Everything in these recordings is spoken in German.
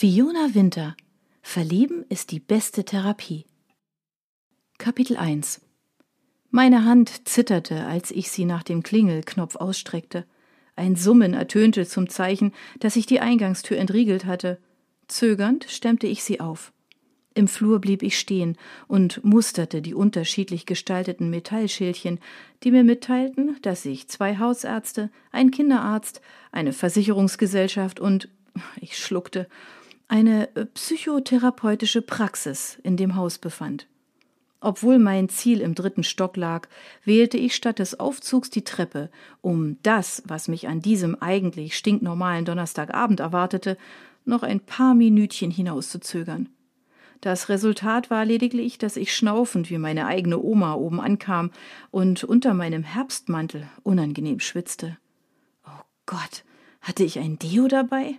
Fiona Winter Verlieben ist die beste Therapie. Kapitel 1 Meine Hand zitterte, als ich sie nach dem Klingelknopf ausstreckte. Ein Summen ertönte zum Zeichen, dass ich die Eingangstür entriegelt hatte. Zögernd stemmte ich sie auf. Im Flur blieb ich stehen und musterte die unterschiedlich gestalteten Metallschildchen, die mir mitteilten, dass sich zwei Hausärzte, ein Kinderarzt, eine Versicherungsgesellschaft und ich schluckte eine psychotherapeutische Praxis in dem Haus befand. Obwohl mein Ziel im dritten Stock lag, wählte ich statt des Aufzugs die Treppe, um das, was mich an diesem eigentlich stinknormalen Donnerstagabend erwartete, noch ein paar Minütchen hinauszuzögern. Das Resultat war lediglich, dass ich schnaufend wie meine eigene Oma oben ankam und unter meinem Herbstmantel unangenehm schwitzte. Oh Gott, hatte ich ein Deo dabei?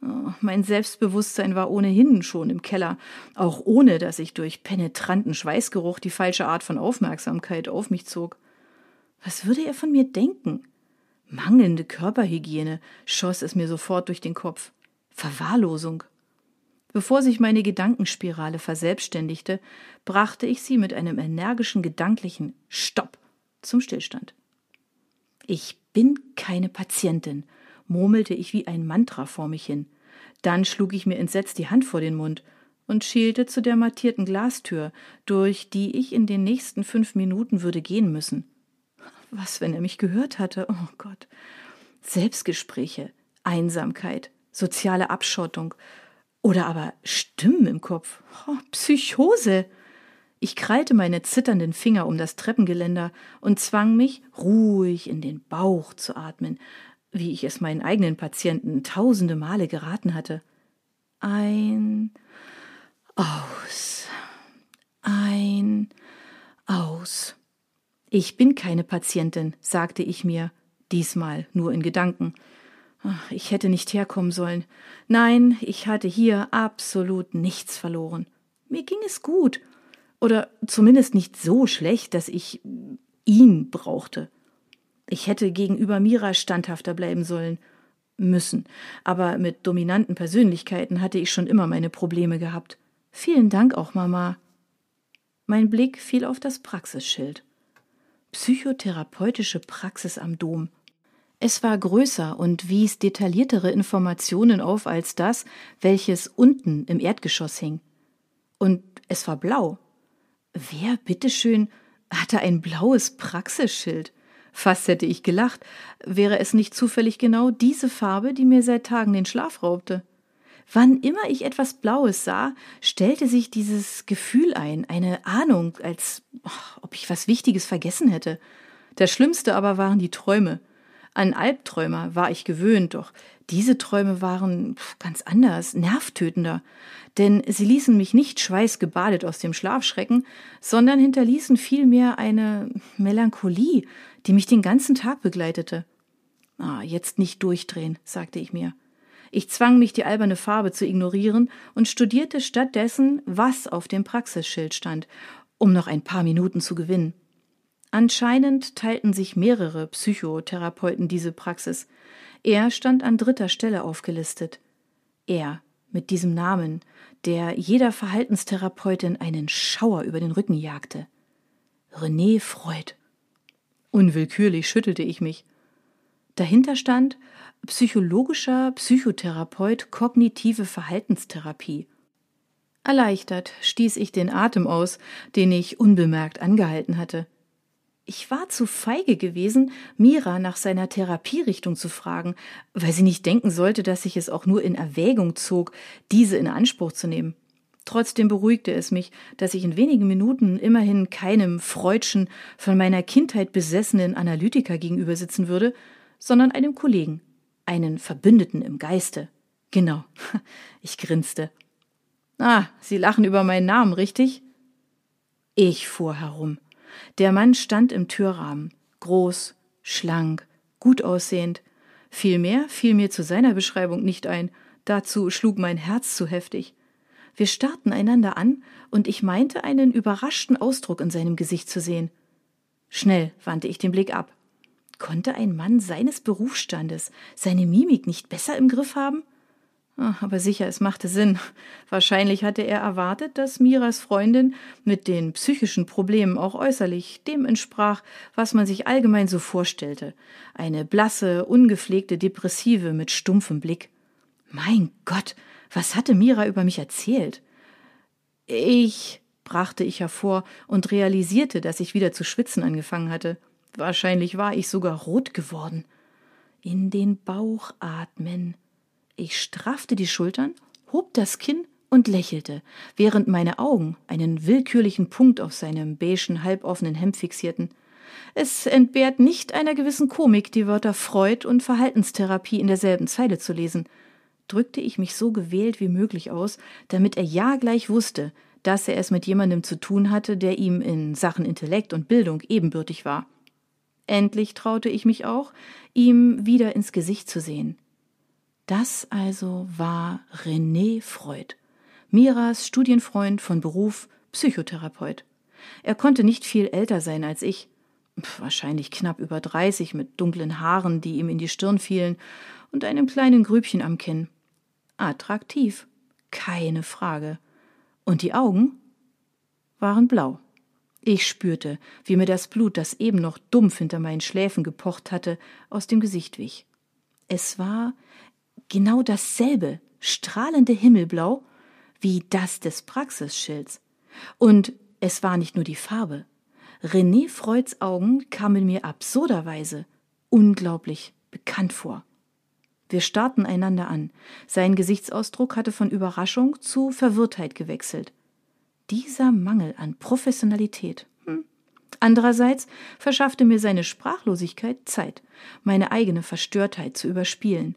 Oh, mein Selbstbewusstsein war ohnehin schon im Keller, auch ohne dass ich durch penetranten Schweißgeruch die falsche Art von Aufmerksamkeit auf mich zog. Was würde er von mir denken? Mangelnde Körperhygiene schoss es mir sofort durch den Kopf. Verwahrlosung. Bevor sich meine Gedankenspirale verselbstständigte, brachte ich sie mit einem energischen gedanklichen Stopp zum Stillstand. Ich bin keine Patientin, murmelte ich wie ein Mantra vor mich hin. Dann schlug ich mir entsetzt die Hand vor den Mund und schielte zu der mattierten Glastür, durch die ich in den nächsten fünf Minuten würde gehen müssen. Was, wenn er mich gehört hatte? Oh Gott. Selbstgespräche, Einsamkeit, soziale Abschottung, oder aber Stimmen im Kopf. Oh, Psychose. Ich krallte meine zitternden Finger um das Treppengeländer und zwang mich, ruhig in den Bauch zu atmen, wie ich es meinen eigenen Patienten tausende Male geraten hatte. Ein, aus, ein, aus. Ich bin keine Patientin, sagte ich mir, diesmal nur in Gedanken. Ich hätte nicht herkommen sollen. Nein, ich hatte hier absolut nichts verloren. Mir ging es gut. Oder zumindest nicht so schlecht, dass ich ihn brauchte. Ich hätte gegenüber Mira standhafter bleiben sollen müssen, aber mit dominanten Persönlichkeiten hatte ich schon immer meine Probleme gehabt. Vielen Dank auch, Mama. Mein Blick fiel auf das Praxisschild. Psychotherapeutische Praxis am Dom. Es war größer und wies detailliertere Informationen auf als das, welches unten im Erdgeschoss hing. Und es war blau. Wer, bitteschön, hatte ein blaues Praxisschild? Fast hätte ich gelacht, wäre es nicht zufällig genau diese Farbe, die mir seit Tagen den Schlaf raubte. Wann immer ich etwas Blaues sah, stellte sich dieses Gefühl ein, eine Ahnung, als ob ich was Wichtiges vergessen hätte. Das Schlimmste aber waren die Träume. An Albträume war ich gewöhnt, doch diese Träume waren ganz anders, nervtötender, denn sie ließen mich nicht schweißgebadet aus dem Schlaf schrecken, sondern hinterließen vielmehr eine Melancholie, die mich den ganzen Tag begleitete. Ah, jetzt nicht durchdrehen, sagte ich mir. Ich zwang mich, die alberne Farbe zu ignorieren und studierte stattdessen, was auf dem Praxisschild stand, um noch ein paar Minuten zu gewinnen. Anscheinend teilten sich mehrere Psychotherapeuten diese Praxis. Er stand an dritter Stelle aufgelistet. Er mit diesem Namen, der jeder Verhaltenstherapeutin einen Schauer über den Rücken jagte. René Freud. Unwillkürlich schüttelte ich mich. Dahinter stand psychologischer Psychotherapeut kognitive Verhaltenstherapie. Erleichtert stieß ich den Atem aus, den ich unbemerkt angehalten hatte. Ich war zu feige gewesen, Mira nach seiner Therapierichtung zu fragen, weil sie nicht denken sollte, dass ich es auch nur in Erwägung zog, diese in Anspruch zu nehmen. Trotzdem beruhigte es mich, dass ich in wenigen Minuten immerhin keinem Freudschen, von meiner Kindheit besessenen Analytiker gegenüber sitzen würde, sondern einem Kollegen, einen Verbündeten im Geiste. Genau, ich grinste. Ah, Sie lachen über meinen Namen, richtig? Ich fuhr herum. Der Mann stand im Türrahmen, groß, schlank, gut aussehend. Viel mehr fiel mir zu seiner Beschreibung nicht ein, dazu schlug mein Herz zu heftig. Wir starrten einander an, und ich meinte einen überraschten Ausdruck in seinem Gesicht zu sehen. Schnell wandte ich den Blick ab. Konnte ein Mann seines Berufsstandes seine Mimik nicht besser im Griff haben? Ah, aber sicher, es machte Sinn. Wahrscheinlich hatte er erwartet, dass Miras Freundin mit den psychischen Problemen auch äußerlich dem entsprach, was man sich allgemein so vorstellte. Eine blasse, ungepflegte Depressive mit stumpfem Blick. Mein Gott, was hatte Mira über mich erzählt? Ich, brachte ich hervor und realisierte, dass ich wieder zu schwitzen angefangen hatte. Wahrscheinlich war ich sogar rot geworden. In den Bauch atmen. Ich straffte die Schultern, hob das Kinn und lächelte, während meine Augen einen willkürlichen Punkt auf seinem beigen, halboffenen Hemd fixierten. Es entbehrt nicht einer gewissen Komik, die Wörter Freud und Verhaltenstherapie in derselben Zeile zu lesen. Drückte ich mich so gewählt wie möglich aus, damit er ja gleich wusste, dass er es mit jemandem zu tun hatte, der ihm in Sachen Intellekt und Bildung ebenbürtig war. Endlich traute ich mich auch, ihm wieder ins Gesicht zu sehen. Das also war René Freud, Miras Studienfreund von Beruf Psychotherapeut. Er konnte nicht viel älter sein als ich, wahrscheinlich knapp über dreißig mit dunklen Haaren, die ihm in die Stirn fielen, und einem kleinen Grübchen am Kinn. Attraktiv, keine Frage. Und die Augen waren blau. Ich spürte, wie mir das Blut, das eben noch dumpf hinter meinen Schläfen gepocht hatte, aus dem Gesicht wich. Es war genau dasselbe strahlende Himmelblau wie das des Praxisschilds. Und es war nicht nur die Farbe. René Freuds Augen kamen mir absurderweise unglaublich bekannt vor. Wir starrten einander an. Sein Gesichtsausdruck hatte von Überraschung zu Verwirrtheit gewechselt. Dieser Mangel an Professionalität. Hm. Andererseits verschaffte mir seine Sprachlosigkeit Zeit, meine eigene Verstörtheit zu überspielen.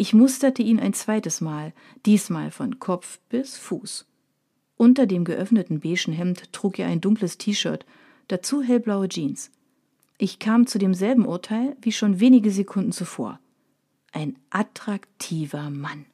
Ich musterte ihn ein zweites Mal, diesmal von Kopf bis Fuß. Unter dem geöffneten beigen Hemd trug er ein dunkles T-Shirt, dazu hellblaue Jeans. Ich kam zu demselben Urteil wie schon wenige Sekunden zuvor. Ein attraktiver Mann.